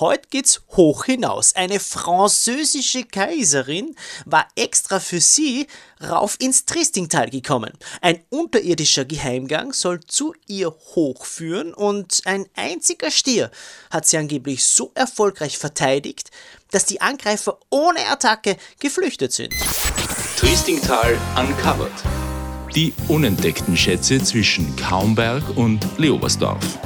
Heute geht's hoch hinaus. Eine französische Kaiserin war extra für sie rauf ins Tristingtal gekommen. Ein unterirdischer Geheimgang soll zu ihr hochführen und ein einziger Stier hat sie angeblich so erfolgreich verteidigt, dass die Angreifer ohne Attacke geflüchtet sind. Tristingtal uncovered. Die unentdeckten Schätze zwischen Kaumberg und Leobersdorf.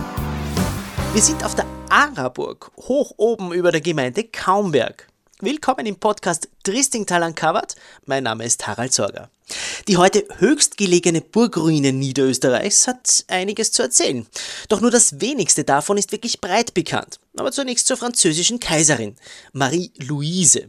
Wir sind auf der Araburg, hoch oben über der Gemeinde Kaumberg. Willkommen im Podcast Tristingtal Uncovered. Mein Name ist Harald Sorger. Die heute höchstgelegene Burgruine Niederösterreichs hat einiges zu erzählen. Doch nur das wenigste davon ist wirklich breit bekannt. Aber zunächst zur französischen Kaiserin, Marie-Louise.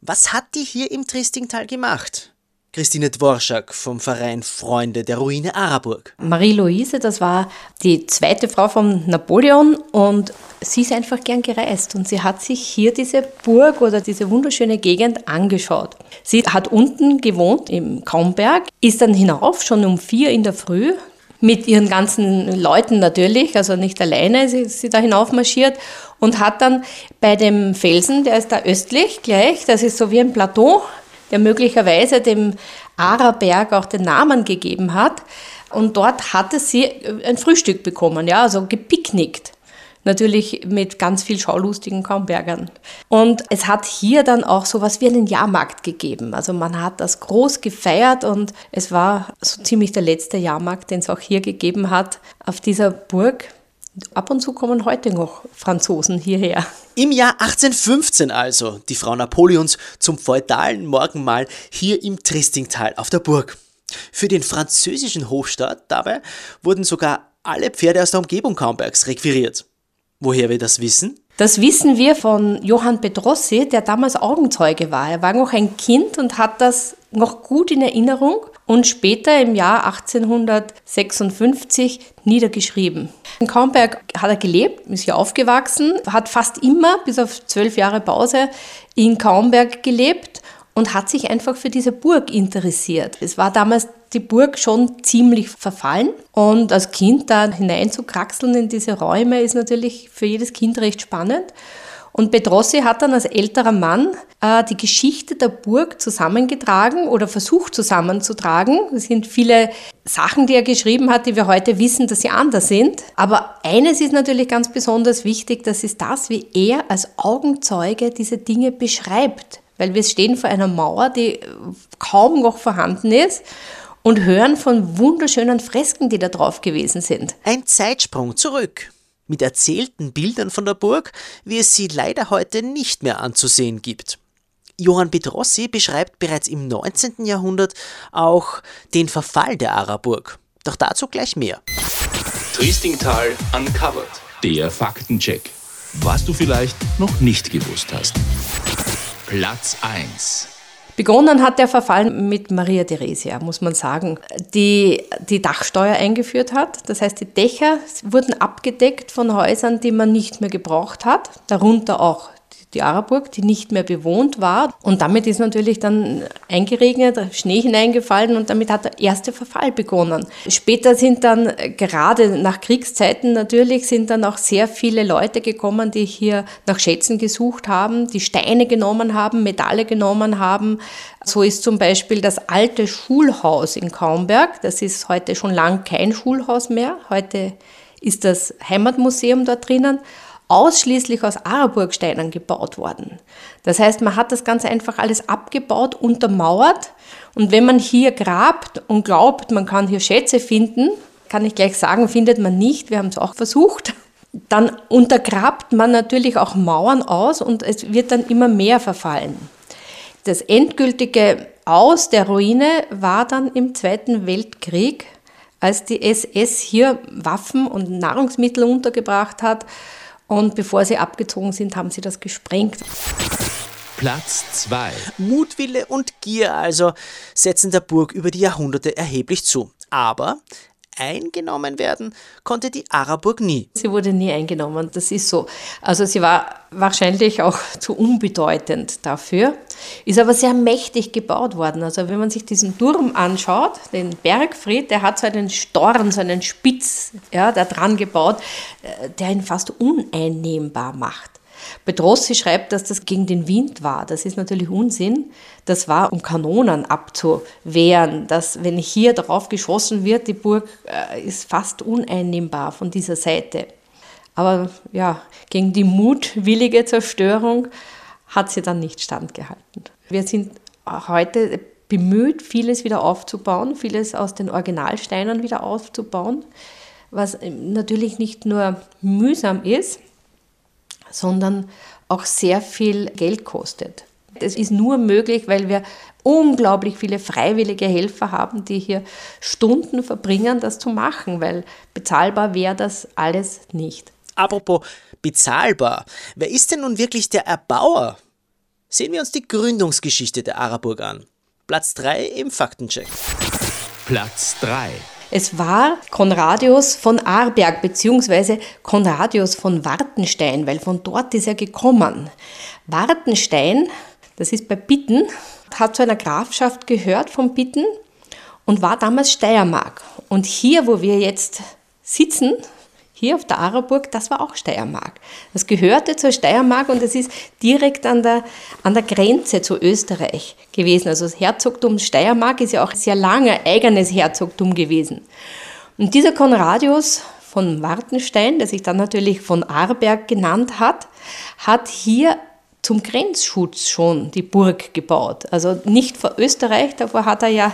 Was hat die hier im Tristingtal gemacht? Christine Dworschak vom Verein Freunde der Ruine Araburg. Marie-Louise, das war die zweite Frau von Napoleon und sie ist einfach gern gereist und sie hat sich hier diese Burg oder diese wunderschöne Gegend angeschaut. Sie hat unten gewohnt im Kaumberg, ist dann hinauf schon um vier in der Früh mit ihren ganzen Leuten natürlich, also nicht alleine, sie, sie da hinauf marschiert und hat dann bei dem Felsen, der ist da östlich gleich, das ist so wie ein Plateau, der möglicherweise dem Araberg auch den Namen gegeben hat. Und dort hatte sie ein Frühstück bekommen, ja, also gepicknickt. Natürlich mit ganz viel schaulustigen Kaumbergern. Und es hat hier dann auch so was wie einen Jahrmarkt gegeben. Also man hat das groß gefeiert und es war so ziemlich der letzte Jahrmarkt, den es auch hier gegeben hat, auf dieser Burg. Ab und zu kommen heute noch Franzosen hierher. Im Jahr 1815 also, die Frau Napoleons zum feudalen Morgenmahl hier im Tristingtal auf der Burg. Für den französischen Hofstaat dabei wurden sogar alle Pferde aus der Umgebung Kaumbergs requiriert. Woher wir das wissen? Das wissen wir von Johann Pedrossi, der damals Augenzeuge war. Er war noch ein Kind und hat das noch gut in Erinnerung und später im Jahr 1856 niedergeschrieben. In Kaumberg hat er gelebt, ist hier aufgewachsen, hat fast immer, bis auf zwölf Jahre Pause, in Kaumberg gelebt und hat sich einfach für diese Burg interessiert. Es war damals die Burg schon ziemlich verfallen und als Kind da hineinzukraxeln in diese Räume ist natürlich für jedes Kind recht spannend. Und Bedrossi hat dann als älterer Mann äh, die Geschichte der Burg zusammengetragen oder versucht zusammenzutragen. Es sind viele Sachen, die er geschrieben hat, die wir heute wissen, dass sie anders sind. Aber eines ist natürlich ganz besonders wichtig, das ist das, wie er als Augenzeuge diese Dinge beschreibt. Weil wir stehen vor einer Mauer, die kaum noch vorhanden ist und hören von wunderschönen Fresken, die da drauf gewesen sind. Ein Zeitsprung zurück mit erzählten Bildern von der Burg, wie es sie leider heute nicht mehr anzusehen gibt. Johann Petrossi beschreibt bereits im 19. Jahrhundert auch den Verfall der Araburg. Doch dazu gleich mehr. Tristingtal uncovered. Der Faktencheck. Was du vielleicht noch nicht gewusst hast. Platz 1. Begonnen hat der Verfall mit Maria Theresia, muss man sagen, die die Dachsteuer eingeführt hat. Das heißt, die Dächer wurden abgedeckt von Häusern, die man nicht mehr gebraucht hat, darunter auch die Araburg, die nicht mehr bewohnt war. Und damit ist natürlich dann eingeregnet, Schnee hineingefallen und damit hat der erste Verfall begonnen. Später sind dann, gerade nach Kriegszeiten natürlich, sind dann auch sehr viele Leute gekommen, die hier nach Schätzen gesucht haben, die Steine genommen haben, Metalle genommen haben. So ist zum Beispiel das alte Schulhaus in Kaumberg, das ist heute schon lang kein Schulhaus mehr, heute ist das Heimatmuseum dort drinnen ausschließlich aus Araburgsteinen gebaut worden. Das heißt, man hat das ganz einfach alles abgebaut, untermauert und wenn man hier grabt und glaubt, man kann hier Schätze finden, kann ich gleich sagen, findet man nicht, wir haben es auch versucht, dann untergrabt man natürlich auch Mauern aus und es wird dann immer mehr verfallen. Das endgültige Aus der Ruine war dann im Zweiten Weltkrieg, als die SS hier Waffen und Nahrungsmittel untergebracht hat und bevor sie abgezogen sind, haben sie das gesprengt. Platz 2. Mutwille und Gier also setzen der Burg über die Jahrhunderte erheblich zu. Aber eingenommen werden konnte die Araburg nie. Sie wurde nie eingenommen, das ist so. Also sie war wahrscheinlich auch zu unbedeutend dafür, ist aber sehr mächtig gebaut worden. Also wenn man sich diesen Turm anschaut, den Bergfried, der hat so einen Storn, so einen Spitz ja, da dran gebaut, äh, der ihn fast uneinnehmbar macht. Petrossi schreibt, dass das gegen den Wind war. Das ist natürlich Unsinn. Das war, um Kanonen abzuwehren. Dass, wenn hier darauf geschossen wird, die Burg äh, ist fast uneinnehmbar von dieser Seite. Aber ja, gegen die mutwillige Zerstörung hat sie dann nicht standgehalten. Wir sind heute bemüht, vieles wieder aufzubauen, vieles aus den Originalsteinen wieder aufzubauen, was natürlich nicht nur mühsam ist, sondern auch sehr viel Geld kostet. Das ist nur möglich, weil wir unglaublich viele freiwillige Helfer haben, die hier Stunden verbringen, das zu machen, weil bezahlbar wäre das alles nicht. Apropos bezahlbar, wer ist denn nun wirklich der Erbauer? Sehen wir uns die Gründungsgeschichte der Araburg an. Platz 3 im Faktencheck. Platz 3. Es war Konradius von Arberg bzw. Konradius von Wartenstein, weil von dort ist er gekommen. Wartenstein, das ist bei Bitten, hat zu einer Grafschaft gehört von Bitten und war damals Steiermark. Und hier, wo wir jetzt sitzen, hier auf der Araburg, das war auch Steiermark. Das gehörte zur Steiermark und es ist direkt an der, an der Grenze zu Österreich gewesen. Also das Herzogtum Steiermark ist ja auch sehr lange eigenes Herzogtum gewesen. Und dieser Konradius von Wartenstein, der sich dann natürlich von Arberg genannt hat, hat hier zum Grenzschutz schon die Burg gebaut. Also nicht vor Österreich, davor hat er ja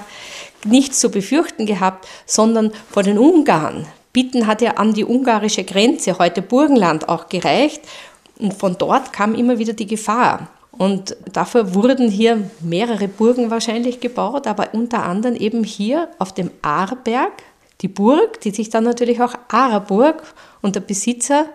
nichts zu befürchten gehabt, sondern vor den Ungarn. Bitten hat ja an die ungarische Grenze, heute Burgenland, auch gereicht. Und von dort kam immer wieder die Gefahr. Und dafür wurden hier mehrere Burgen wahrscheinlich gebaut, aber unter anderem eben hier auf dem Aarberg die Burg, die sich dann natürlich auch Aarburg und der Besitzer,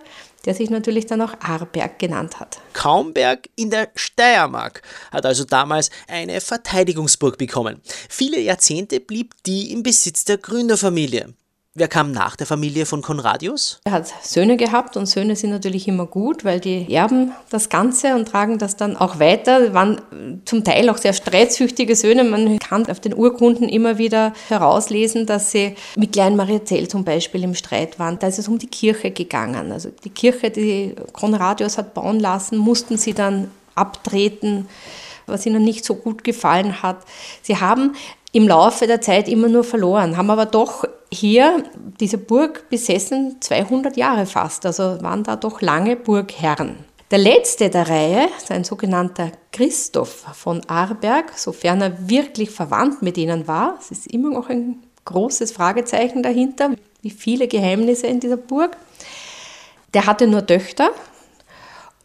der sich natürlich dann auch Aarberg genannt hat. Kaumberg in der Steiermark hat also damals eine Verteidigungsburg bekommen. Viele Jahrzehnte blieb die im Besitz der Gründerfamilie. Wer kam nach der Familie von Konradius? Er hat Söhne gehabt und Söhne sind natürlich immer gut, weil die erben das Ganze und tragen das dann auch weiter. Waren zum Teil auch sehr streitsüchtige Söhne. Man kann auf den Urkunden immer wieder herauslesen, dass sie mit Klein Mariazell zum Beispiel im Streit waren. Da ist es um die Kirche gegangen. Also die Kirche, die Konradius hat bauen lassen, mussten sie dann abtreten was ihnen nicht so gut gefallen hat. Sie haben im Laufe der Zeit immer nur verloren, haben aber doch hier diese Burg besessen 200 Jahre fast, also waren da doch lange Burgherren. Der letzte der Reihe, ein sogenannter Christoph von Arberg, sofern er wirklich verwandt mit ihnen war, es ist immer noch ein großes Fragezeichen dahinter, wie viele Geheimnisse in dieser Burg, der hatte nur Töchter,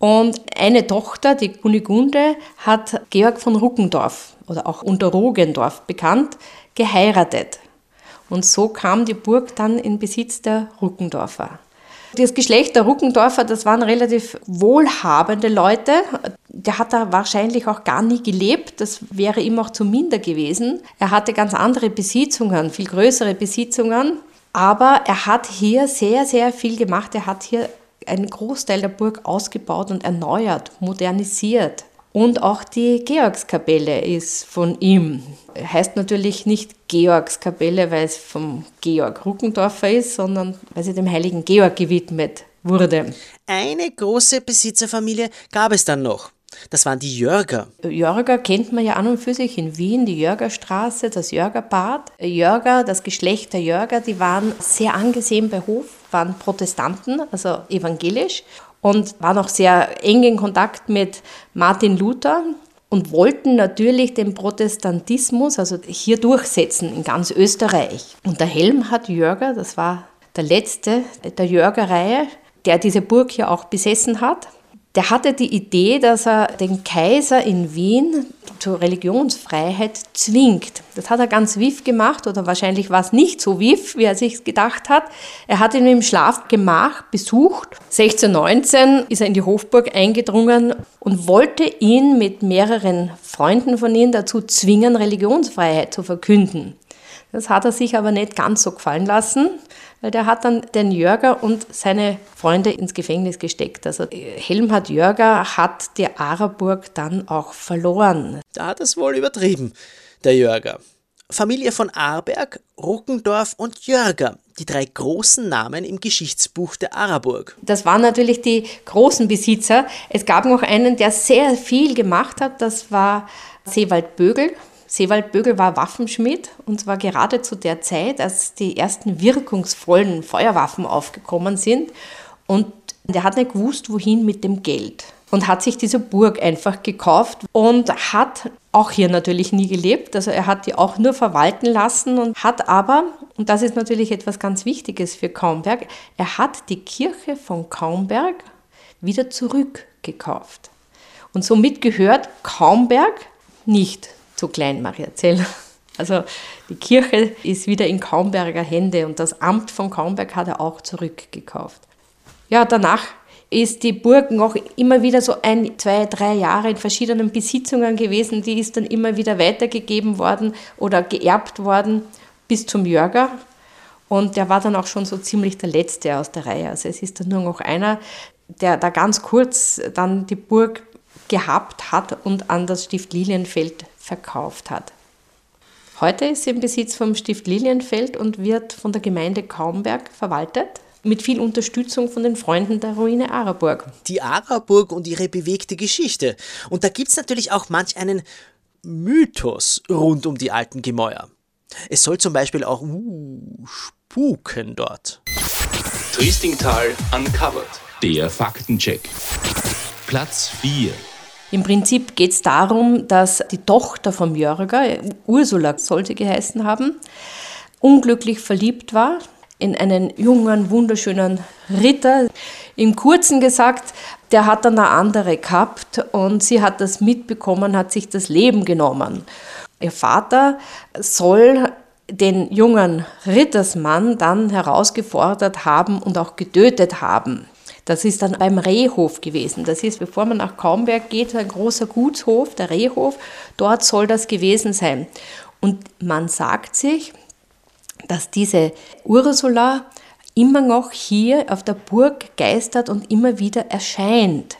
und eine Tochter, die Kunigunde, hat Georg von Ruckendorf oder auch unter Rogendorf bekannt, geheiratet. Und so kam die Burg dann in Besitz der Ruckendorfer. Das Geschlecht der Ruckendorfer, das waren relativ wohlhabende Leute. Der hat da wahrscheinlich auch gar nie gelebt. Das wäre ihm auch zu minder gewesen. Er hatte ganz andere Besitzungen, viel größere Besitzungen. Aber er hat hier sehr, sehr viel gemacht. Er hat hier einen Großteil der Burg ausgebaut und erneuert, modernisiert. Und auch die Georgskapelle ist von ihm. Heißt natürlich nicht Georgskapelle, weil es vom Georg Ruckendorfer ist, sondern weil sie dem heiligen Georg gewidmet wurde. Eine große Besitzerfamilie gab es dann noch. Das waren die Jörger. Jörger kennt man ja an und für sich in Wien, die Jörgerstraße, das Jörgerbad. Jörger, das Geschlecht der Jörger, die waren sehr angesehen bei Hof, waren Protestanten, also evangelisch und waren auch sehr eng in Kontakt mit Martin Luther und wollten natürlich den Protestantismus, also hier durchsetzen in ganz Österreich. Und der Helmhard Jörger, das war der letzte der Jörger-Reihe, der diese Burg hier auch besessen hat der hatte die Idee, dass er den Kaiser in Wien zur Religionsfreiheit zwingt. Das hat er ganz wiff gemacht oder wahrscheinlich war es nicht so wiff, wie er sich gedacht hat. Er hat ihn im Schlafgemach besucht. 1619 ist er in die Hofburg eingedrungen und wollte ihn mit mehreren Freunden von ihm dazu zwingen, Religionsfreiheit zu verkünden. Das hat er sich aber nicht ganz so gefallen lassen weil der hat dann den Jörger und seine Freunde ins Gefängnis gesteckt. Also Helmhard Jörger hat die Araburg dann auch verloren. Da hat es wohl übertrieben, der Jörger. Familie von Arberg, Ruckendorf und Jörger, die drei großen Namen im Geschichtsbuch der Araburg. Das waren natürlich die großen Besitzer. Es gab noch einen, der sehr viel gemacht hat, das war Seewald Bögel. Seewald Bögel war Waffenschmied und zwar gerade zu der Zeit, als die ersten wirkungsvollen Feuerwaffen aufgekommen sind. Und der hat nicht gewusst, wohin mit dem Geld und hat sich diese Burg einfach gekauft und hat auch hier natürlich nie gelebt. Also er hat die auch nur verwalten lassen und hat aber, und das ist natürlich etwas ganz Wichtiges für Kaumberg, er hat die Kirche von Kaumberg wieder zurückgekauft. Und somit gehört Kaumberg nicht zu Klein Mariazell. Also die Kirche ist wieder in Kaumberger Hände und das Amt von Kaumberg hat er auch zurückgekauft. Ja, danach ist die Burg noch immer wieder so ein, zwei, drei Jahre in verschiedenen Besitzungen gewesen. Die ist dann immer wieder weitergegeben worden oder geerbt worden bis zum Jörger. Und der war dann auch schon so ziemlich der Letzte aus der Reihe. Also es ist dann nur noch einer, der da ganz kurz dann die Burg gehabt hat und an das Stift Lilienfeld verkauft hat. Heute ist sie im Besitz vom Stift Lilienfeld und wird von der Gemeinde Kaumberg verwaltet mit viel Unterstützung von den Freunden der Ruine Araburg. Die Araburg und ihre bewegte Geschichte. Und da gibt es natürlich auch manch einen Mythos rund um die alten Gemäuer. Es soll zum Beispiel auch uh, spuken dort. Triestingtal Uncovered. Der Faktencheck. Platz 4. Im Prinzip geht es darum, dass die Tochter vom Jörger, Ursula soll sie geheißen haben, unglücklich verliebt war in einen jungen, wunderschönen Ritter. Im Kurzen gesagt, der hat dann eine andere gehabt und sie hat das mitbekommen, hat sich das Leben genommen. Ihr Vater soll den jungen Rittersmann dann herausgefordert haben und auch getötet haben. Das ist dann beim Rehhof gewesen. Das ist, bevor man nach Kaumberg geht, ein großer Gutshof, der Rehhof. Dort soll das gewesen sein. Und man sagt sich, dass diese Ursula immer noch hier auf der Burg geistert und immer wieder erscheint.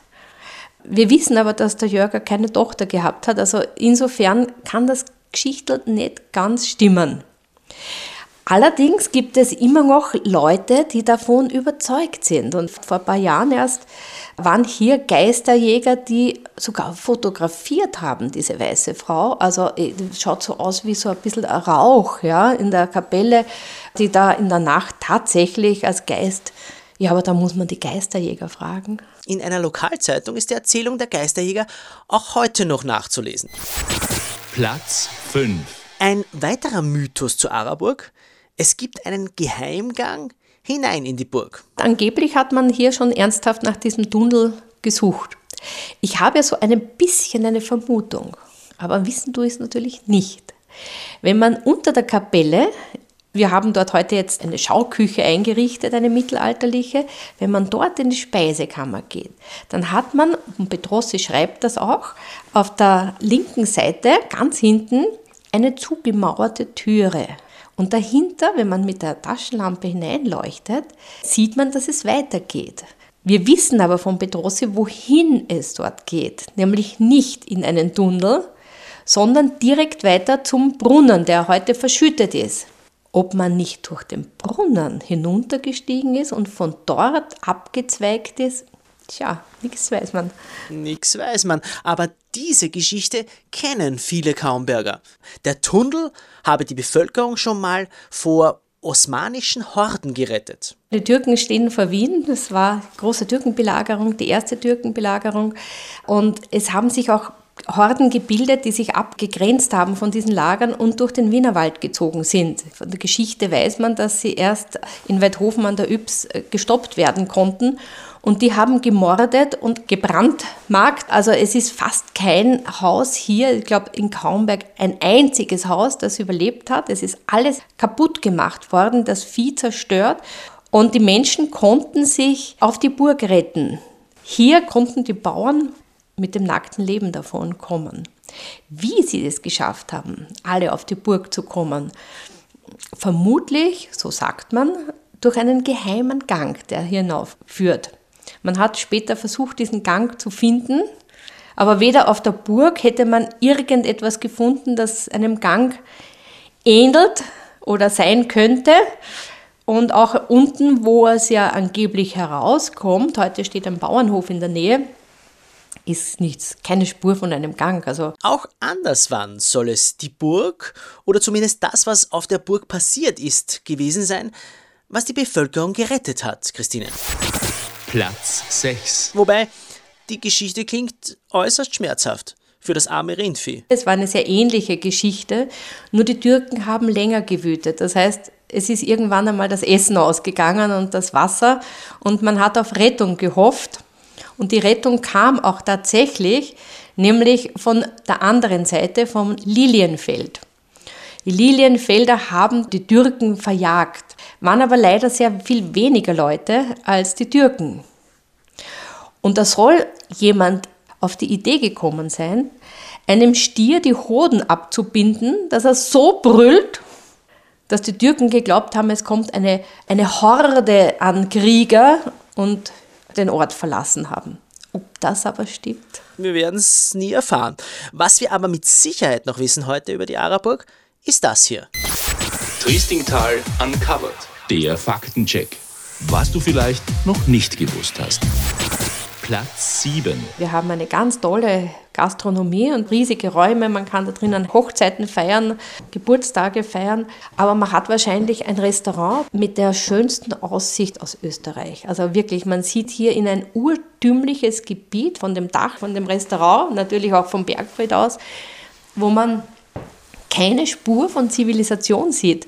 Wir wissen aber, dass der Jörger keine Tochter gehabt hat, also insofern kann das Geschichte nicht ganz stimmen. Allerdings gibt es immer noch Leute, die davon überzeugt sind. Und vor ein paar Jahren erst waren hier Geisterjäger, die sogar fotografiert haben, diese weiße Frau. Also äh, schaut so aus wie so ein bisschen ein Rauch ja, in der Kapelle, die da in der Nacht tatsächlich als Geist ja, aber da muss man die Geisterjäger fragen. In einer Lokalzeitung ist die Erzählung der Geisterjäger auch heute noch nachzulesen. Platz 5. Ein weiterer Mythos zu Araburg. Es gibt einen Geheimgang hinein in die Burg. Angeblich hat man hier schon ernsthaft nach diesem Tunnel gesucht. Ich habe so ein bisschen eine Vermutung, aber wissen du es natürlich nicht. Wenn man unter der Kapelle, wir haben dort heute jetzt eine Schauküche eingerichtet, eine mittelalterliche, wenn man dort in die Speisekammer geht, dann hat man, und Petrossi schreibt das auch, auf der linken Seite, ganz hinten, eine zugemauerte Türe. Und dahinter, wenn man mit der Taschenlampe hineinleuchtet, sieht man, dass es weitergeht. Wir wissen aber von Petrossi, wohin es dort geht, nämlich nicht in einen Tunnel, sondern direkt weiter zum Brunnen, der heute verschüttet ist. Ob man nicht durch den Brunnen hinuntergestiegen ist und von dort abgezweigt ist, Tja, nichts weiß man. Nichts weiß man, aber diese Geschichte kennen viele Kaumberger. Der Tunnel habe die Bevölkerung schon mal vor osmanischen Horden gerettet. Die Türken stehen vor Wien. Das war große Türkenbelagerung, die erste Türkenbelagerung. Und es haben sich auch Horden gebildet, die sich abgegrenzt haben von diesen Lagern und durch den Wienerwald gezogen sind. Von der Geschichte weiß man, dass sie erst in Weidhofen an der Ybbs äh, gestoppt werden konnten. Und die haben gemordet und gebrandmarkt. Also es ist fast kein Haus hier, ich glaube in Kaumberg, ein einziges Haus, das überlebt hat. Es ist alles kaputt gemacht worden, das Vieh zerstört. Und die Menschen konnten sich auf die Burg retten. Hier konnten die Bauern mit dem nackten Leben davon kommen. Wie sie es geschafft haben, alle auf die Burg zu kommen, vermutlich, so sagt man, durch einen geheimen Gang, der hinauf führt. Man hat später versucht, diesen Gang zu finden, aber weder auf der Burg hätte man irgendetwas gefunden, das einem Gang ähnelt oder sein könnte. Und auch unten, wo es ja angeblich herauskommt, heute steht ein Bauernhof in der Nähe, ist nichts, keine Spur von einem Gang. Also Auch anderswann soll es die Burg oder zumindest das, was auf der Burg passiert ist, gewesen sein, was die Bevölkerung gerettet hat, Christine. Platz 6. Wobei, die Geschichte klingt äußerst schmerzhaft für das arme Rindvieh. es war eine sehr ähnliche Geschichte, nur die Türken haben länger gewütet. Das heißt, es ist irgendwann einmal das Essen ausgegangen und das Wasser und man hat auf Rettung gehofft. Und die Rettung kam auch tatsächlich, nämlich von der anderen Seite, vom Lilienfeld. Die Lilienfelder haben die Türken verjagt, waren aber leider sehr viel weniger Leute als die Türken. Und da soll jemand auf die Idee gekommen sein, einem Stier die Hoden abzubinden, dass er so brüllt, dass die Türken geglaubt haben, es kommt eine, eine Horde an Krieger und den Ort verlassen haben. Ob das aber stimmt? Wir werden es nie erfahren. Was wir aber mit Sicherheit noch wissen heute über die Araburg, ist das hier. Triestingtal uncovered. Der Faktencheck. Was du vielleicht noch nicht gewusst hast. Platz 7. Wir haben eine ganz tolle Gastronomie und riesige Räume. Man kann da drinnen Hochzeiten feiern, Geburtstage feiern. Aber man hat wahrscheinlich ein Restaurant mit der schönsten Aussicht aus Österreich. Also wirklich, man sieht hier in ein urtümliches Gebiet von dem Dach, von dem Restaurant, natürlich auch vom Bergfried aus, wo man keine Spur von Zivilisation sieht.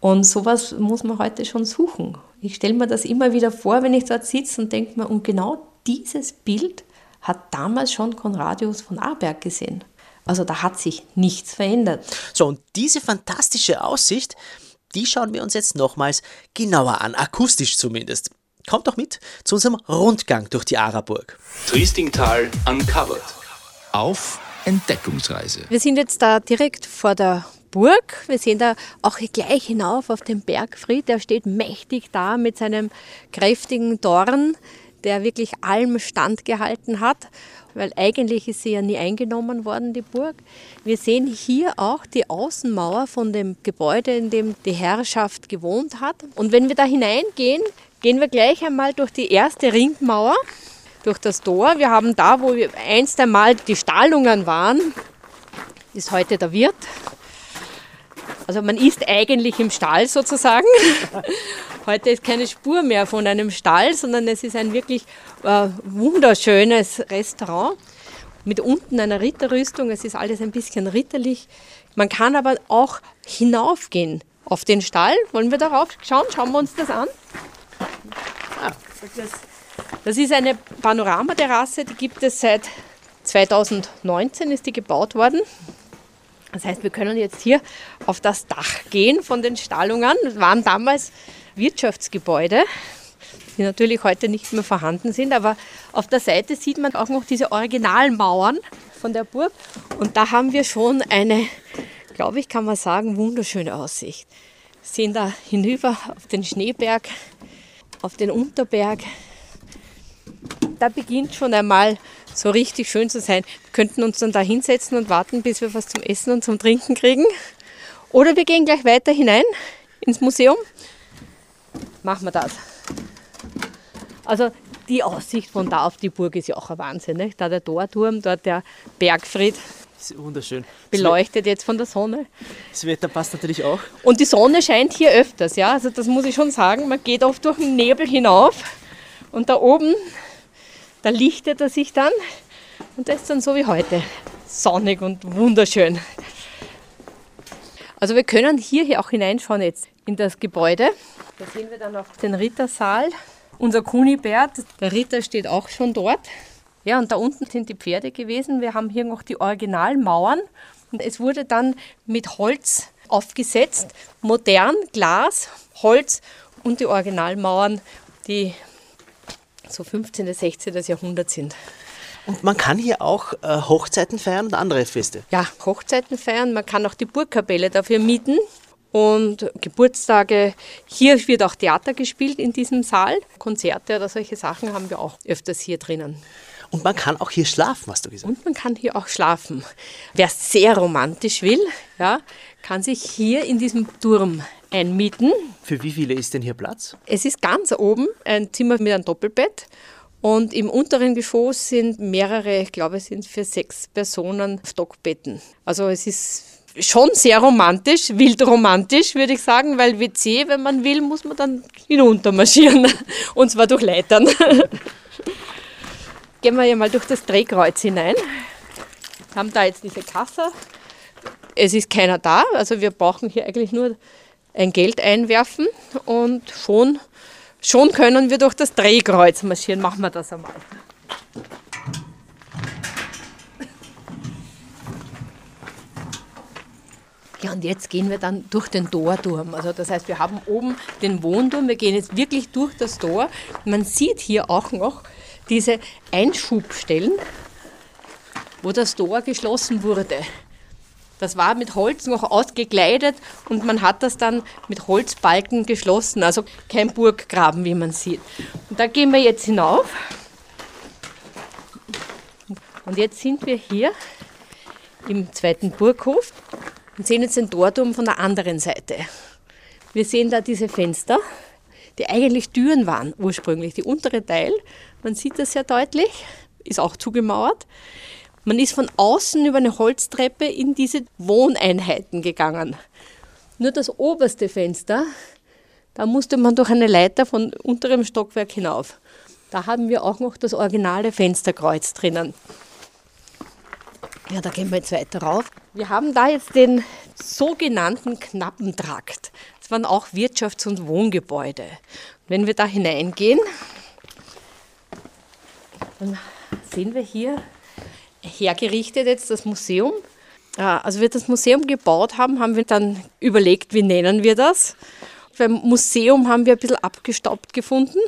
Und sowas muss man heute schon suchen. Ich stelle mir das immer wieder vor, wenn ich dort sitze und denke mir, und genau dieses Bild hat damals schon Konradius von Aberg gesehen. Also da hat sich nichts verändert. So, und diese fantastische Aussicht, die schauen wir uns jetzt nochmals genauer an, akustisch zumindest. Kommt doch mit zu unserem Rundgang durch die Araburg. Triestingtal uncovered. Auf Entdeckungsreise. Wir sind jetzt da direkt vor der Burg. Wir sehen da auch gleich hinauf auf den Bergfried. Der steht mächtig da mit seinem kräftigen Dorn, der wirklich allem standgehalten hat, weil eigentlich ist sie ja nie eingenommen worden, die Burg. Wir sehen hier auch die Außenmauer von dem Gebäude, in dem die Herrschaft gewohnt hat. Und wenn wir da hineingehen, gehen wir gleich einmal durch die erste Ringmauer, durch das Tor. Wir haben da, wo einst einmal die Stallungen waren, ist heute der Wirt. Also man ist eigentlich im Stall sozusagen. Heute ist keine Spur mehr von einem Stall, sondern es ist ein wirklich äh, wunderschönes Restaurant mit unten einer Ritterrüstung. Es ist alles ein bisschen ritterlich. Man kann aber auch hinaufgehen auf den Stall. Wollen wir darauf schauen? Schauen wir uns das an. Ah, das, das ist eine Panoramaterrasse, die gibt es seit 2019, ist die gebaut worden. Das heißt, wir können jetzt hier auf das Dach gehen von den Stallungen. Das waren damals Wirtschaftsgebäude, die natürlich heute nicht mehr vorhanden sind. Aber auf der Seite sieht man auch noch diese Originalmauern von der Burg. Und da haben wir schon eine, glaube ich, kann man sagen, wunderschöne Aussicht. Wir sehen da hinüber auf den Schneeberg, auf den Unterberg. Da beginnt schon einmal so richtig schön zu sein. Wir könnten uns dann da hinsetzen und warten, bis wir was zum Essen und zum Trinken kriegen. Oder wir gehen gleich weiter hinein ins Museum. Machen wir das. Also die Aussicht von da auf die Burg ist ja auch ein Wahnsinn. Ne? Da der Torturm, dort der Bergfried, Das ist wunderschön. beleuchtet jetzt von der Sonne. Das Wetter passt natürlich auch. Und die Sonne scheint hier öfters, ja. Also das muss ich schon sagen. Man geht oft durch den Nebel hinauf und da oben, da lichtet er sich dann und das ist dann so wie heute. Sonnig und wunderschön. Also wir können hier, auch hineinschauen jetzt in das Gebäude. Da sehen wir dann auch den Rittersaal. Unser Kunibert, der Ritter steht auch schon dort. Ja, und da unten sind die Pferde gewesen. Wir haben hier noch die Originalmauern. Und es wurde dann mit Holz aufgesetzt. Modern, Glas, Holz und die Originalmauern, die so 15. 16. Jahrhundert sind. Und man kann hier auch äh, Hochzeiten feiern und andere Feste. Ja, Hochzeiten feiern. Man kann auch die Burgkapelle dafür mieten. Und Geburtstage, hier wird auch Theater gespielt in diesem Saal. Konzerte oder solche Sachen haben wir auch öfters hier drinnen. Und man kann auch hier schlafen, hast du gesagt. Und man kann hier auch schlafen. Wer sehr romantisch will, ja, kann sich hier in diesem Turm einmieten. Für wie viele ist denn hier Platz? Es ist ganz oben ein Zimmer mit einem Doppelbett und im unteren Geschoss sind mehrere, ich glaube, es sind für sechs Personen Stockbetten. Also es ist schon sehr romantisch, wild romantisch, würde ich sagen, weil WC, wenn man will, muss man dann hinunter marschieren und zwar durch Leitern. Gehen wir ja mal durch das Drehkreuz hinein. Wir haben da jetzt diese Kasse. Es ist keiner da, also wir brauchen hier eigentlich nur ein Geld einwerfen und schon, schon können wir durch das Drehkreuz marschieren. Machen wir das einmal. Ja, und jetzt gehen wir dann durch den Torturm. Also das heißt, wir haben oben den Wohnturm, wir gehen jetzt wirklich durch das Tor. Man sieht hier auch noch diese Einschubstellen, wo das Tor geschlossen wurde. Das war mit Holz noch ausgekleidet und man hat das dann mit Holzbalken geschlossen, also kein Burggraben, wie man sieht. Und da gehen wir jetzt hinauf. Und jetzt sind wir hier im zweiten Burghof und sehen jetzt den Torturm von der anderen Seite. Wir sehen da diese Fenster, die eigentlich Türen waren ursprünglich. Die untere Teil, man sieht das sehr deutlich, ist auch zugemauert. Man ist von außen über eine Holztreppe in diese Wohneinheiten gegangen. Nur das oberste Fenster, da musste man durch eine Leiter von unterem Stockwerk hinauf. Da haben wir auch noch das originale Fensterkreuz drinnen. Ja, da gehen wir jetzt weiter rauf. Wir haben da jetzt den sogenannten Knappentrakt. Das waren auch Wirtschafts- und Wohngebäude. Wenn wir da hineingehen, dann sehen wir hier hergerichtet jetzt das Museum. Als wir das Museum gebaut haben, haben wir dann überlegt, wie nennen wir das. Beim Museum haben wir ein bisschen abgestaubt gefunden.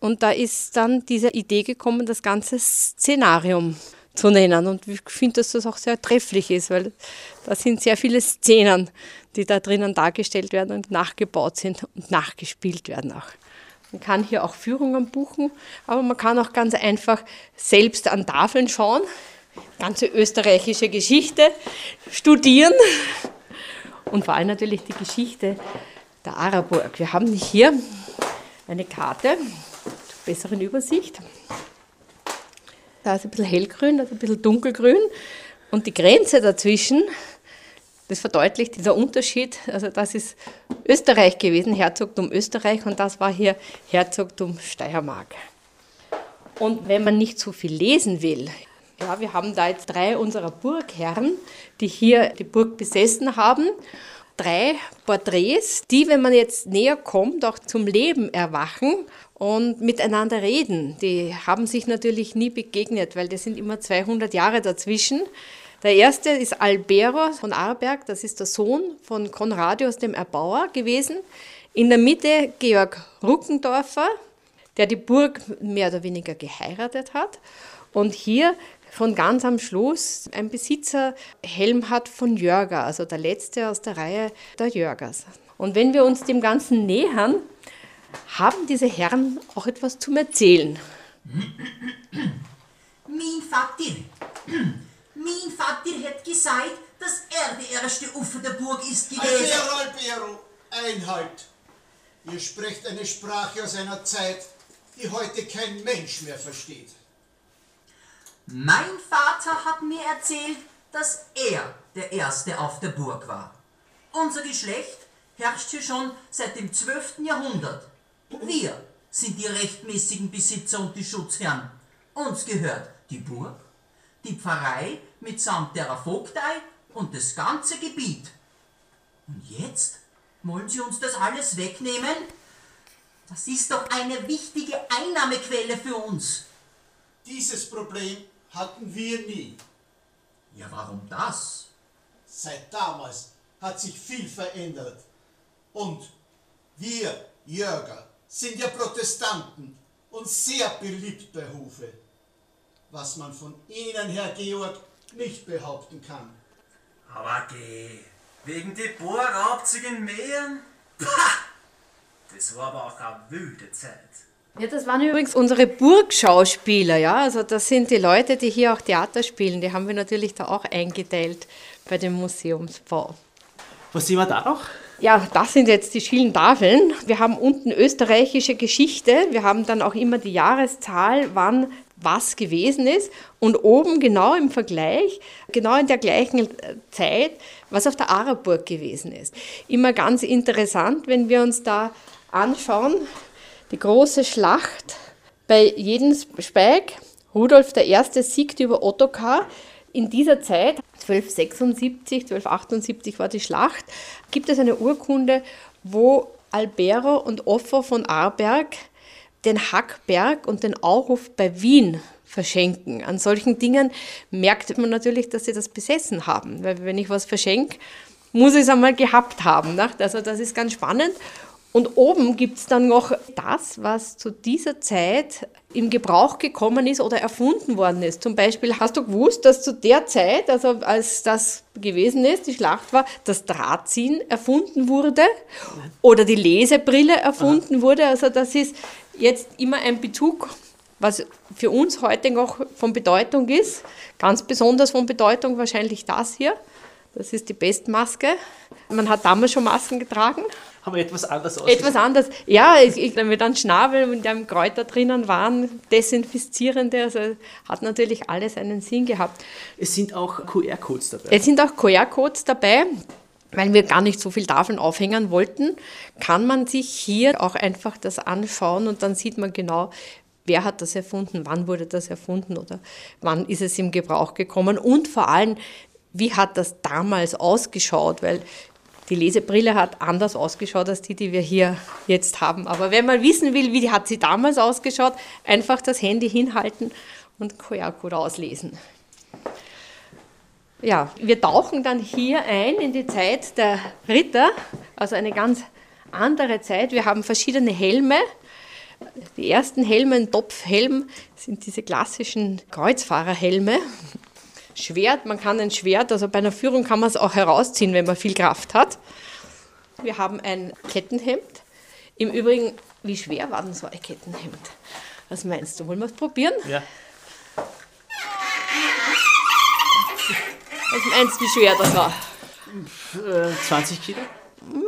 Und da ist dann diese Idee gekommen, das ganze Szenarium zu nennen. Und ich finde, dass das auch sehr trefflich ist, weil da sind sehr viele Szenen, die da drinnen dargestellt werden und nachgebaut sind und nachgespielt werden auch. Man kann hier auch Führungen buchen, aber man kann auch ganz einfach selbst an Tafeln schauen, ganze österreichische Geschichte studieren und vor allem natürlich die Geschichte der Araburg. Wir haben hier eine Karte zur besseren Übersicht. Da ist ein bisschen hellgrün, da ist ein bisschen dunkelgrün. Und die Grenze dazwischen, das verdeutlicht dieser Unterschied. Also das ist Österreich gewesen, Herzogtum Österreich, und das war hier Herzogtum Steiermark. Und wenn man nicht so viel lesen will, ja, wir haben da jetzt drei unserer Burgherren, die hier die Burg besessen haben. Drei Porträts, die, wenn man jetzt näher kommt, auch zum Leben erwachen und miteinander reden. Die haben sich natürlich nie begegnet, weil das sind immer 200 Jahre dazwischen. Der erste ist Albero von Arberg, das ist der Sohn von Konradius dem Erbauer gewesen. In der Mitte Georg Ruckendorfer, der die Burg mehr oder weniger geheiratet hat. Und hier von ganz am Schluss ein Besitzer Helmhard von Jörger, also der letzte aus der Reihe der Jörgers. Und wenn wir uns dem Ganzen nähern, haben diese Herren auch etwas zum Erzählen. Mein Vater, mein Vater hat gesagt, dass er der erste Ufer der Burg ist gewesen. Albero, Einhalt. Ihr sprecht eine Sprache aus einer Zeit, die heute kein Mensch mehr versteht. Mein Vater hat mir erzählt, dass er der Erste auf der Burg war. Unser Geschlecht herrscht hier schon seit dem 12. Jahrhundert. Wir sind die rechtmäßigen Besitzer und die Schutzherren. Uns gehört die Burg, die Pfarrei mitsamt der Vogtei und das ganze Gebiet. Und jetzt wollen Sie uns das alles wegnehmen? Das ist doch eine wichtige Einnahmequelle für uns. Dieses Problem hatten wir nie. Ja, warum das? Seit damals hat sich viel verändert. Und wir, Jörger, sind ja Protestanten und sehr beliebt bei Hofe. Was man von Ihnen, Herr Georg, nicht behaupten kann. Aber geh, wegen die bohrraubzigen Meeren? Pah! Das war aber auch eine wilde Zeit. Ja, das waren übrigens unsere Burgschauspieler, ja. Also das sind die Leute, die hier auch Theater spielen. Die haben wir natürlich da auch eingeteilt bei dem Museumsbau. Was sehen wir da noch? Ja, das sind jetzt die schielen Tafeln. Wir haben unten österreichische Geschichte. Wir haben dann auch immer die Jahreszahl, wann was gewesen ist. Und oben genau im Vergleich, genau in der gleichen Zeit, was auf der Araburg gewesen ist. Immer ganz interessant, wenn wir uns da anschauen, die große Schlacht bei Jedenspeig. Rudolf I. siegt über Ottokar. In dieser Zeit, 1276, 1278 war die Schlacht, gibt es eine Urkunde, wo Albero und Offer von Arberg den Hackberg und den Auhof bei Wien verschenken. An solchen Dingen merkt man natürlich, dass sie das besessen haben. Weil wenn ich was verschenke, muss ich es einmal gehabt haben. Ne? Also das ist ganz spannend. Und oben gibt es dann noch das, was zu dieser Zeit im Gebrauch gekommen ist oder erfunden worden ist. Zum Beispiel hast du gewusst, dass zu der Zeit, also als das gewesen ist, die Schlacht war, das Drahtziehen erfunden wurde oder die Lesebrille erfunden Aha. wurde. Also das ist jetzt immer ein Bezug, was für uns heute noch von Bedeutung ist. Ganz besonders von Bedeutung wahrscheinlich das hier. Das ist die Bestmaske. Man hat damals schon Masken getragen haben wir etwas anders aus. Etwas anders. Ja, ich, ich, wenn wir dann Schnabel und dann Kräuter drinnen waren, desinfizierende, also hat natürlich alles einen Sinn gehabt. Es sind auch QR-Codes dabei. Es sind auch QR-Codes dabei. Weil wir gar nicht so viele Tafeln aufhängen wollten, kann man sich hier auch einfach das anschauen und dann sieht man genau, wer hat das erfunden, wann wurde das erfunden oder wann ist es im Gebrauch gekommen und vor allem, wie hat das damals ausgeschaut, weil die Lesebrille hat anders ausgeschaut als die, die wir hier jetzt haben. Aber wenn man wissen will, wie hat sie damals ausgeschaut, einfach das Handy hinhalten und QR-Code auslesen. Ja, wir tauchen dann hier ein in die Zeit der Ritter, also eine ganz andere Zeit. Wir haben verschiedene Helme. Die ersten Helme, Topfhelm, sind diese klassischen Kreuzfahrerhelme. Schwert, man kann ein Schwert, also bei einer Führung kann man es auch herausziehen, wenn man viel Kraft hat. Wir haben ein Kettenhemd. Im Übrigen, wie schwer war denn so ein Kettenhemd? Was meinst du? Wollen wir es probieren? Ja. Was meinst du, wie schwer das war? 20 äh, Kilo?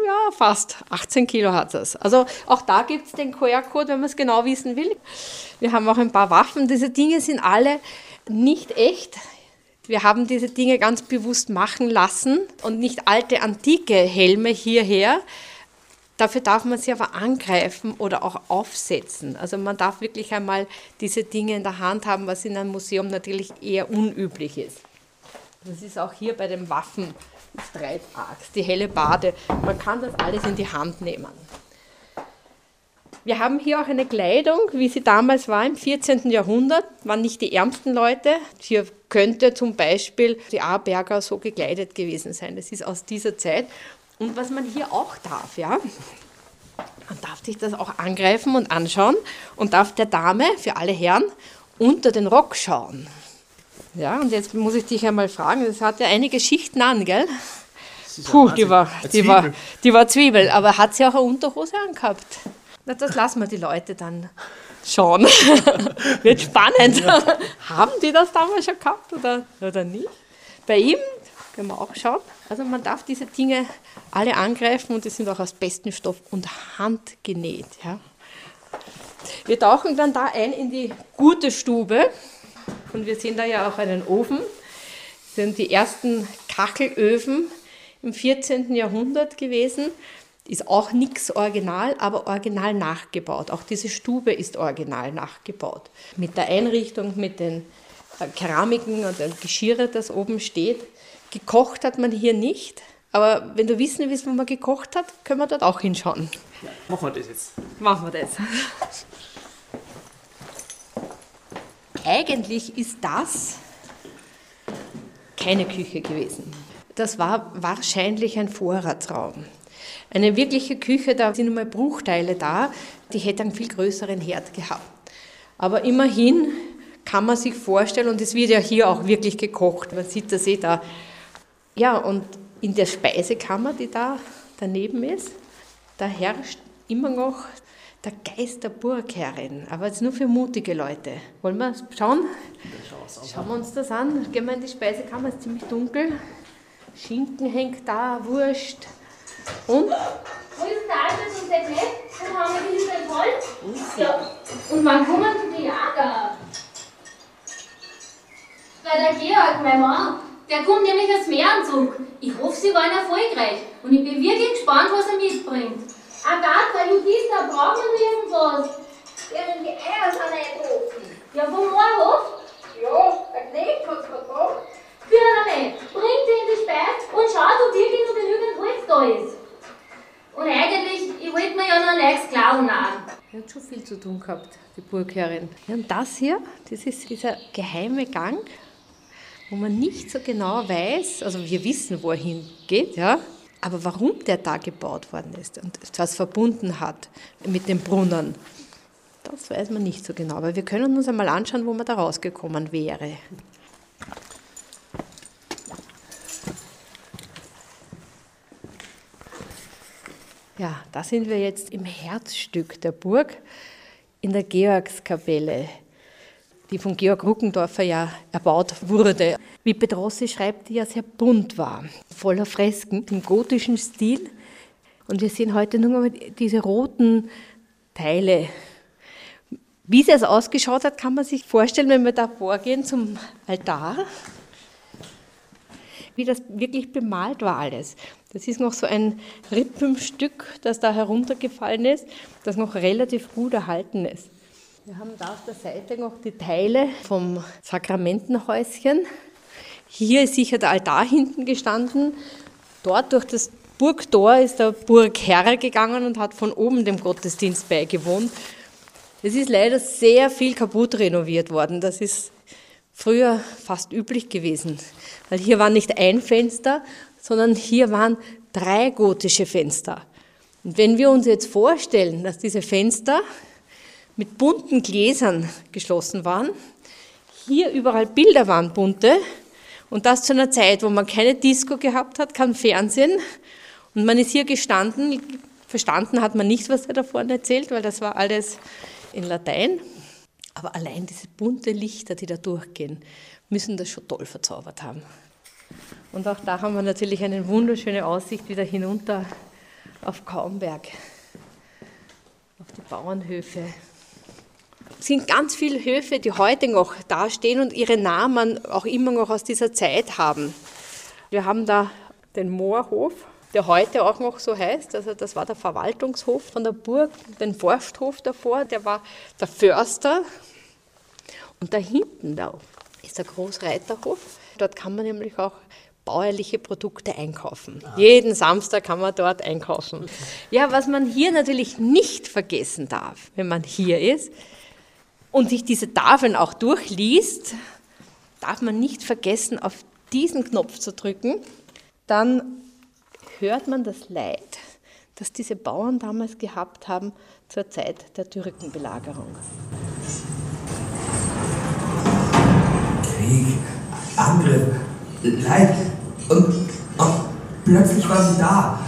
Ja, fast. 18 Kilo hat es. Also auch da gibt es den QR-Code, wenn man es genau wissen will. Wir haben auch ein paar Waffen. Diese Dinge sind alle nicht echt. Wir haben diese Dinge ganz bewusst machen lassen und nicht alte antike Helme hierher. Dafür darf man sie aber angreifen oder auch aufsetzen. Also man darf wirklich einmal diese Dinge in der Hand haben, was in einem Museum natürlich eher unüblich ist. Das ist auch hier bei den Waffen, Streitaxt, die helle Bade. Man kann das alles in die Hand nehmen. Wir haben hier auch eine Kleidung, wie sie damals war im 14. Jahrhundert, waren nicht die ärmsten Leute. Hier könnte zum Beispiel die Aarberger so gekleidet gewesen sein. Das ist aus dieser Zeit. Und was man hier auch darf, ja, man darf sich das auch angreifen und anschauen und darf der Dame, für alle Herren, unter den Rock schauen. Ja, und jetzt muss ich dich einmal fragen, das hat ja einige Schichten an, gell? Puh, die war, die, war, die war Zwiebel, aber hat sie auch eine Unterhose angehabt? Na, das lassen wir die Leute dann schauen. Wird spannend. Ja. Haben die das damals schon gehabt oder, oder nicht? Bei ihm können wir auch schauen. Also man darf diese Dinge alle angreifen und die sind auch aus bestem Stoff und handgenäht. Ja. Wir tauchen dann da ein in die gute Stube und wir sehen da ja auch einen Ofen. Das sind die ersten Kachelöfen im 14. Jahrhundert gewesen. Ist auch nichts original, aber original nachgebaut. Auch diese Stube ist original nachgebaut. Mit der Einrichtung, mit den äh, Keramiken und dem Geschirr, das oben steht. Gekocht hat man hier nicht, aber wenn du wissen willst, wo man gekocht hat, können wir dort auch hinschauen. Ja, machen wir das jetzt. Machen wir das. Eigentlich ist das keine Küche gewesen. Das war wahrscheinlich ein Vorratsraum. Eine wirkliche Küche, da sind nur mal Bruchteile da, die hätte einen viel größeren Herd gehabt. Aber immerhin kann man sich vorstellen, und es wird ja hier auch wirklich gekocht, man sieht das eh da. Ja, und in der Speisekammer, die da daneben ist, da herrscht immer noch der Geist der Burgherrin, aber jetzt nur für mutige Leute. Wollen wir schauen? Schauen wir uns das an. Gehen wir in die Speisekammer, es ist ziemlich dunkel. Schinken hängt da, Wurst. Und? Wo ist der Alte zum Segment? Dann haben wir die Hilfe voll. Ja. Und wann kommen die Jager? Weil der Georg, mein Mann, der kommt nämlich als Mehranzug. Ich hoffe, sie waren erfolgreich. Und ich bin wirklich gespannt, was er mitbringt. Agatha, Judith, da brauchen wir irgendwas. Ja, wenn die Eier sind eingetroffen. Ja, vom Moorhof? Ja, der Knecht hat's gebracht. Führermann, bring sie in die Speis und schau, ob wirklich noch genügend Holz da ist. Und eigentlich, ich wollte mir ja noch Kleidung an. Er hat schon viel zu tun gehabt, die Burgherrin. Ja, und das hier, das ist dieser geheime Gang, wo man nicht so genau weiß, also wir wissen, wo er hingeht, ja, aber warum der da gebaut worden ist und was verbunden hat mit dem Brunnen, das weiß man nicht so genau. Aber wir können uns einmal anschauen, wo man da rausgekommen wäre. Ja, da sind wir jetzt im Herzstück der Burg, in der Georgskapelle, die von Georg Ruckendorfer ja erbaut wurde. Wie Pedrossi schreibt, die ja sehr bunt war, voller Fresken im gotischen Stil. Und wir sehen heute nur mal diese roten Teile. Wie es also ausgeschaut hat, kann man sich vorstellen, wenn wir da vorgehen zum Altar wie das wirklich bemalt war alles. Das ist noch so ein Rippenstück, das da heruntergefallen ist, das noch relativ gut erhalten ist. Wir haben da auf der Seite noch die Teile vom Sakramentenhäuschen. Hier ist sicher der Altar hinten gestanden. Dort durch das Burgtor ist der Burgherr gegangen und hat von oben dem Gottesdienst beigewohnt. Es ist leider sehr viel kaputt renoviert worden. Das ist früher fast üblich gewesen. Weil hier war nicht ein Fenster, sondern hier waren drei gotische Fenster. Und wenn wir uns jetzt vorstellen, dass diese Fenster mit bunten Gläsern geschlossen waren, hier überall Bilder waren bunte und das zu einer Zeit, wo man keine Disco gehabt hat, kein Fernsehen und man ist hier gestanden, verstanden hat man nicht, was er da vorne erzählt, weil das war alles in Latein. Aber allein diese bunte Lichter, die da durchgehen, müssen das schon toll verzaubert haben. Und auch da haben wir natürlich eine wunderschöne Aussicht wieder hinunter auf Kaumberg, auf die Bauernhöfe. Es sind ganz viele Höfe, die heute noch dastehen und ihre Namen auch immer noch aus dieser Zeit haben. Wir haben da den Moorhof, der heute auch noch so heißt. Also das war der Verwaltungshof von der Burg, den Forsthof davor, der war der Förster. Und da hinten da ist der Großreiterhof. Dort kann man nämlich auch bäuerliche Produkte einkaufen. Ah. Jeden Samstag kann man dort einkaufen. Ja, was man hier natürlich nicht vergessen darf, wenn man hier ist und sich diese Tafeln auch durchliest, darf man nicht vergessen, auf diesen Knopf zu drücken. Dann hört man das Leid, das diese Bauern damals gehabt haben zur Zeit der Türkenbelagerung. Krieg, Angriff, Leid und, und plötzlich war sie da.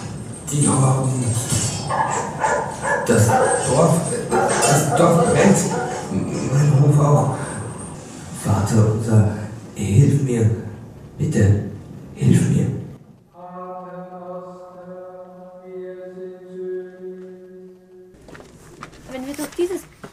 Die Normannen. Das Dorf, das Dorf brennt. Mein Hof auch. Vater unser, hilf mir. Bitte, hilf mir.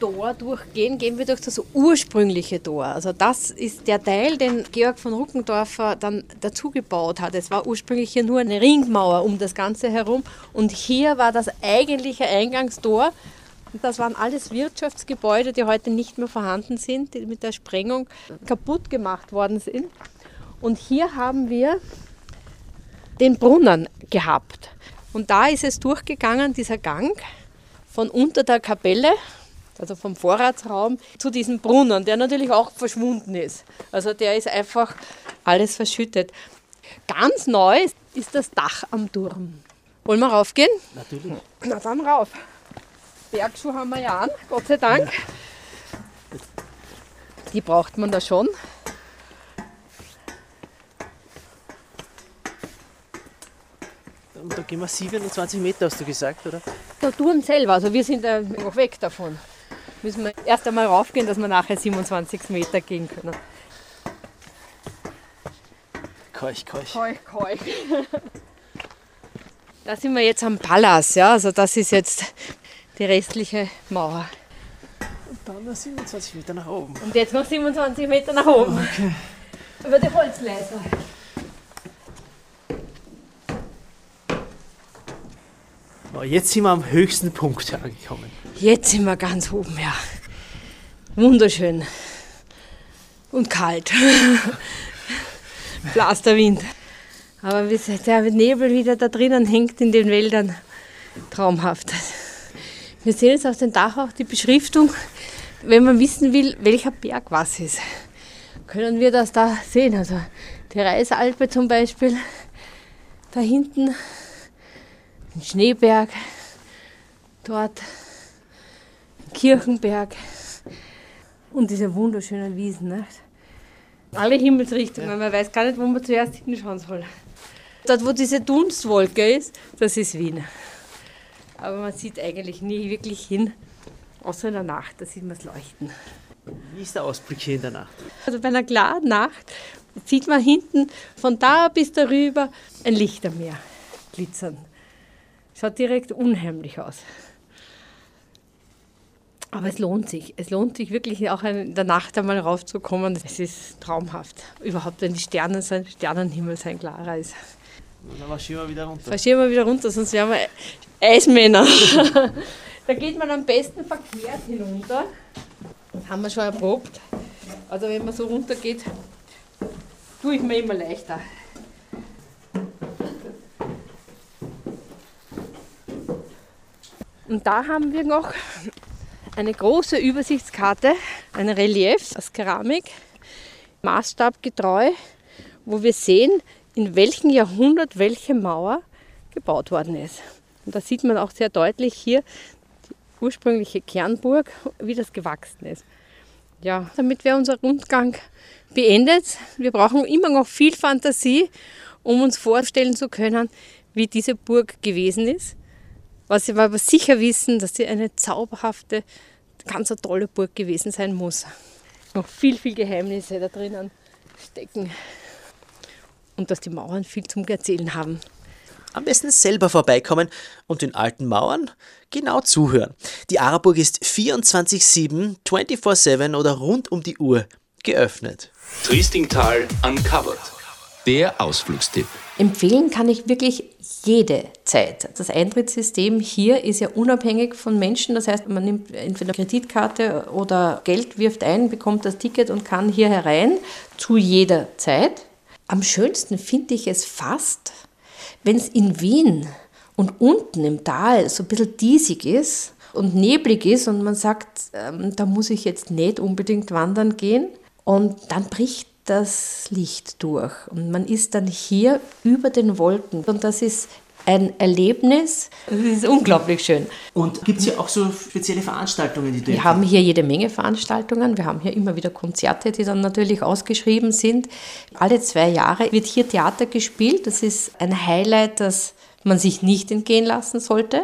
Tor durchgehen, gehen wir durch das ursprüngliche Tor. Also das ist der Teil, den Georg von Ruckendorfer dann dazugebaut hat. Es war ursprünglich hier nur eine Ringmauer um das Ganze herum und hier war das eigentliche Eingangstor. Das waren alles Wirtschaftsgebäude, die heute nicht mehr vorhanden sind, die mit der Sprengung kaputt gemacht worden sind. Und hier haben wir den Brunnen gehabt. Und da ist es durchgegangen, dieser Gang von unter der Kapelle also vom Vorratsraum zu diesem Brunnen, der natürlich auch verschwunden ist. Also der ist einfach alles verschüttet. Ganz neu ist das Dach am Turm. Wollen wir raufgehen? Natürlich. Na dann rauf. Bergschuhe haben wir ja an, Gott sei Dank. Die braucht man da schon. Und da gehen wir 27 Meter, hast du gesagt, oder? Der Turm selber, also wir sind ja noch weg davon müssen wir erst einmal raufgehen, dass wir nachher 27 Meter gehen können. keuch, keuch. Keuch, keuch. Da sind wir jetzt am Palas, ja, also das ist jetzt die restliche Mauer. Und dann noch 27 Meter nach oben. Und jetzt noch 27 Meter nach oben. Okay. Über die Holzleiter. Jetzt sind wir am höchsten Punkt angekommen. Jetzt sind wir ganz oben, ja. Wunderschön. Und kalt. Blaster Wind. Aber der Nebel wieder da drinnen hängt in den Wäldern, traumhaft. Wir sehen jetzt auf dem Dach auch die Beschriftung. Wenn man wissen will, welcher Berg was ist, können wir das da sehen. Also die Reisalpe zum Beispiel, da hinten, ein Schneeberg, dort ein Kirchenberg und diese wunderschönen Wiesen. Ne? Alle Himmelsrichtungen, man weiß gar nicht, wo man zuerst hinschauen soll. Dort, wo diese Dunstwolke ist, das ist Wien. Aber man sieht eigentlich nie wirklich hin, außer in der Nacht, da sieht man es leuchten. Wie ist der Ausblick hier in der Nacht? Also bei einer klaren Nacht sieht man hinten von da bis darüber ein Lichtermeer glitzern. Schaut direkt unheimlich aus. Aber es lohnt sich. Es lohnt sich wirklich auch in der Nacht einmal raufzukommen. Es ist traumhaft. Überhaupt, wenn die Sterne sein, Sternenhimmel sein klarer ist. Und dann marschieren wir wieder runter. Marschieren wir wieder runter, sonst wären wir Eismänner. da geht man am besten verkehrt hinunter. Das haben wir schon erprobt. Also wenn man so runter geht, tue ich mir immer leichter. Und da haben wir noch eine große Übersichtskarte, ein Relief aus Keramik, maßstabgetreu, wo wir sehen, in welchem Jahrhundert welche Mauer gebaut worden ist. Und da sieht man auch sehr deutlich hier die ursprüngliche Kernburg, wie das gewachsen ist. Ja, damit wäre unser Rundgang beendet. Wir brauchen immer noch viel Fantasie, um uns vorstellen zu können, wie diese Burg gewesen ist. Was wir aber sicher wissen, dass sie eine zauberhafte, ganz eine tolle Burg gewesen sein muss. Noch viel, viel Geheimnisse da drinnen stecken. Und dass die Mauern viel zum Erzählen haben. Am besten selber vorbeikommen und den alten Mauern genau zuhören. Die Araburg ist 24-7, 24-7 oder rund um die Uhr geöffnet. Triestingtal Uncovered. Der Ausflugstipp. Empfehlen kann ich wirklich jede Zeit. Das Eintrittssystem hier ist ja unabhängig von Menschen. Das heißt, man nimmt entweder Kreditkarte oder Geld, wirft ein, bekommt das Ticket und kann hier herein zu jeder Zeit. Am schönsten finde ich es fast, wenn es in Wien und unten im Tal so ein bisschen diesig ist und neblig ist und man sagt, ähm, da muss ich jetzt nicht unbedingt wandern gehen. Und dann bricht das Licht durch und man ist dann hier über den Wolken und das ist ein Erlebnis. Das ist unglaublich schön. Und gibt es hier auch so spezielle Veranstaltungen, die du Wir haben hier jede Menge Veranstaltungen. Wir haben hier immer wieder Konzerte, die dann natürlich ausgeschrieben sind. Alle zwei Jahre wird hier Theater gespielt. Das ist ein Highlight, das man sich nicht entgehen lassen sollte.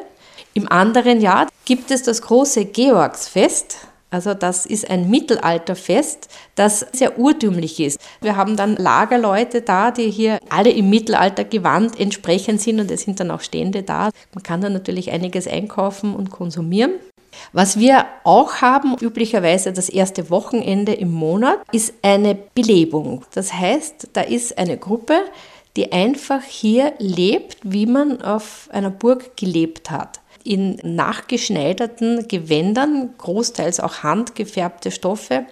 Im anderen Jahr gibt es das große Georgsfest. Also das ist ein Mittelalterfest, das sehr urtümlich ist. Wir haben dann Lagerleute da, die hier alle im Mittelalter gewandt entsprechend sind und es sind dann auch Stände da. Man kann dann natürlich einiges einkaufen und konsumieren. Was wir auch haben, üblicherweise das erste Wochenende im Monat, ist eine Belebung. Das heißt, da ist eine Gruppe, die einfach hier lebt, wie man auf einer Burg gelebt hat in nachgeschneiderten Gewändern, großteils auch handgefärbte Stoffe,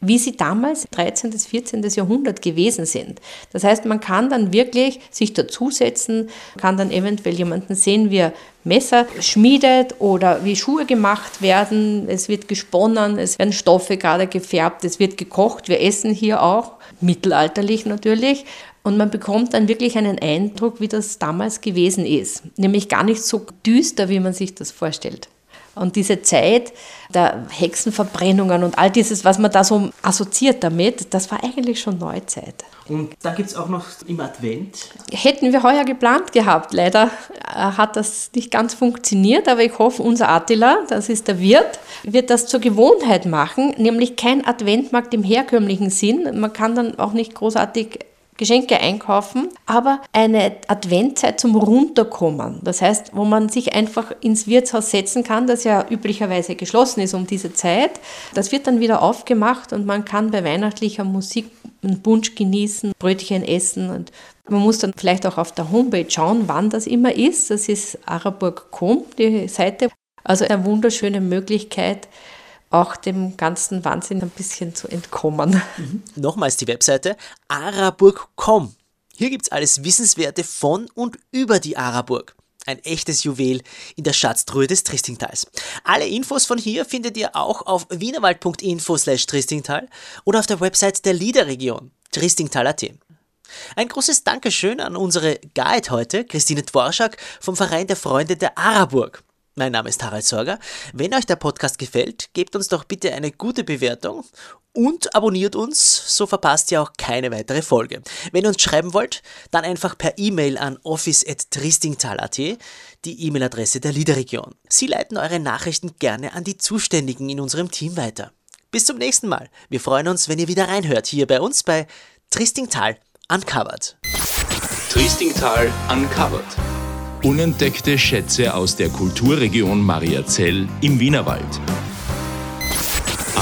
wie sie damals 13. bis 14. Jahrhundert gewesen sind. Das heißt, man kann dann wirklich sich dazusetzen, kann dann eventuell jemanden sehen, wie er Messer schmiedet oder wie Schuhe gemacht werden. Es wird gesponnen, es werden Stoffe gerade gefärbt, es wird gekocht. Wir essen hier auch, mittelalterlich natürlich. Und man bekommt dann wirklich einen Eindruck, wie das damals gewesen ist. Nämlich gar nicht so düster, wie man sich das vorstellt. Und diese Zeit der Hexenverbrennungen und all dieses, was man da so assoziiert damit, das war eigentlich schon Neuzeit. Und da gibt es auch noch im Advent. Hätten wir heuer geplant gehabt. Leider äh, hat das nicht ganz funktioniert, aber ich hoffe, unser Attila, das ist der Wirt, wird das zur Gewohnheit machen, nämlich kein Adventmarkt im herkömmlichen Sinn. Man kann dann auch nicht großartig Geschenke einkaufen, aber eine Adventzeit zum Runterkommen. Das heißt, wo man sich einfach ins Wirtshaus setzen kann, das ja üblicherweise geschlossen ist um diese Zeit. Das wird dann wieder aufgemacht und man kann bei weihnachtlicher Musik einen Punsch genießen, Brötchen essen und man muss dann vielleicht auch auf der Homepage schauen, wann das immer ist. Das ist araburg.com, die Seite. Also eine wunderschöne Möglichkeit, auch dem ganzen Wahnsinn ein bisschen zu entkommen. Mhm. Nochmals die Webseite araburg.com. Hier gibt es alles Wissenswerte von und über die Araburg. Ein echtes Juwel in der Schatztruhe des Tristingtals. Alle Infos von hier findet ihr auch auf wienerwald.info slash Tristingtal oder auf der Website der Liederregion, tristingtal.at. Ein großes Dankeschön an unsere Guide heute, Christine Dworschak vom Verein der Freunde der Araburg. Mein Name ist Harald Sorger. Wenn euch der Podcast gefällt, gebt uns doch bitte eine gute Bewertung und abonniert uns, so verpasst ihr auch keine weitere Folge. Wenn ihr uns schreiben wollt, dann einfach per E-Mail an office.tristingtal.at, die E-Mail-Adresse der Liederregion. Sie leiten eure Nachrichten gerne an die Zuständigen in unserem Team weiter. Bis zum nächsten Mal. Wir freuen uns, wenn ihr wieder reinhört, hier bei uns bei Tristingtal Uncovered. Tristingtal Uncovered. Unentdeckte Schätze aus der Kulturregion Mariazell im Wienerwald.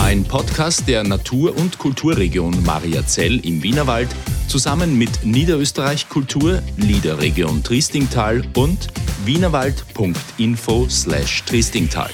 Ein Podcast der Natur- und Kulturregion Mariazell im Wienerwald zusammen mit Niederösterreich Kultur, Liederregion Tristingtal und wienerwald.info/tristingtal.